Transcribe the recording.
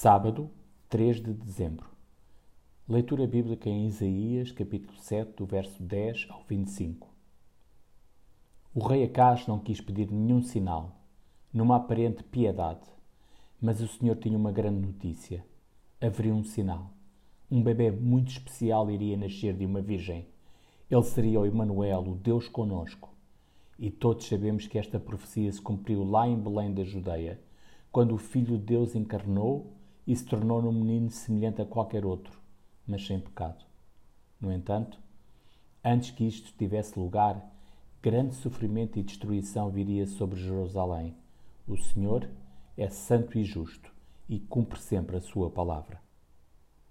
Sábado, 3 de dezembro. Leitura bíblica em Isaías, capítulo 7, do verso 10 ao 25. O rei Acás não quis pedir nenhum sinal, numa aparente piedade, mas o Senhor tinha uma grande notícia. Haveria um sinal. Um bebê muito especial iria nascer de uma virgem. Ele seria o Emanuel, o Deus conosco. E todos sabemos que esta profecia se cumpriu lá em Belém da Judeia, quando o Filho de Deus encarnou e se tornou num menino semelhante a qualquer outro, mas sem pecado. No entanto, antes que isto tivesse lugar, grande sofrimento e destruição viria sobre Jerusalém. O Senhor é santo e justo e cumpre sempre a sua palavra.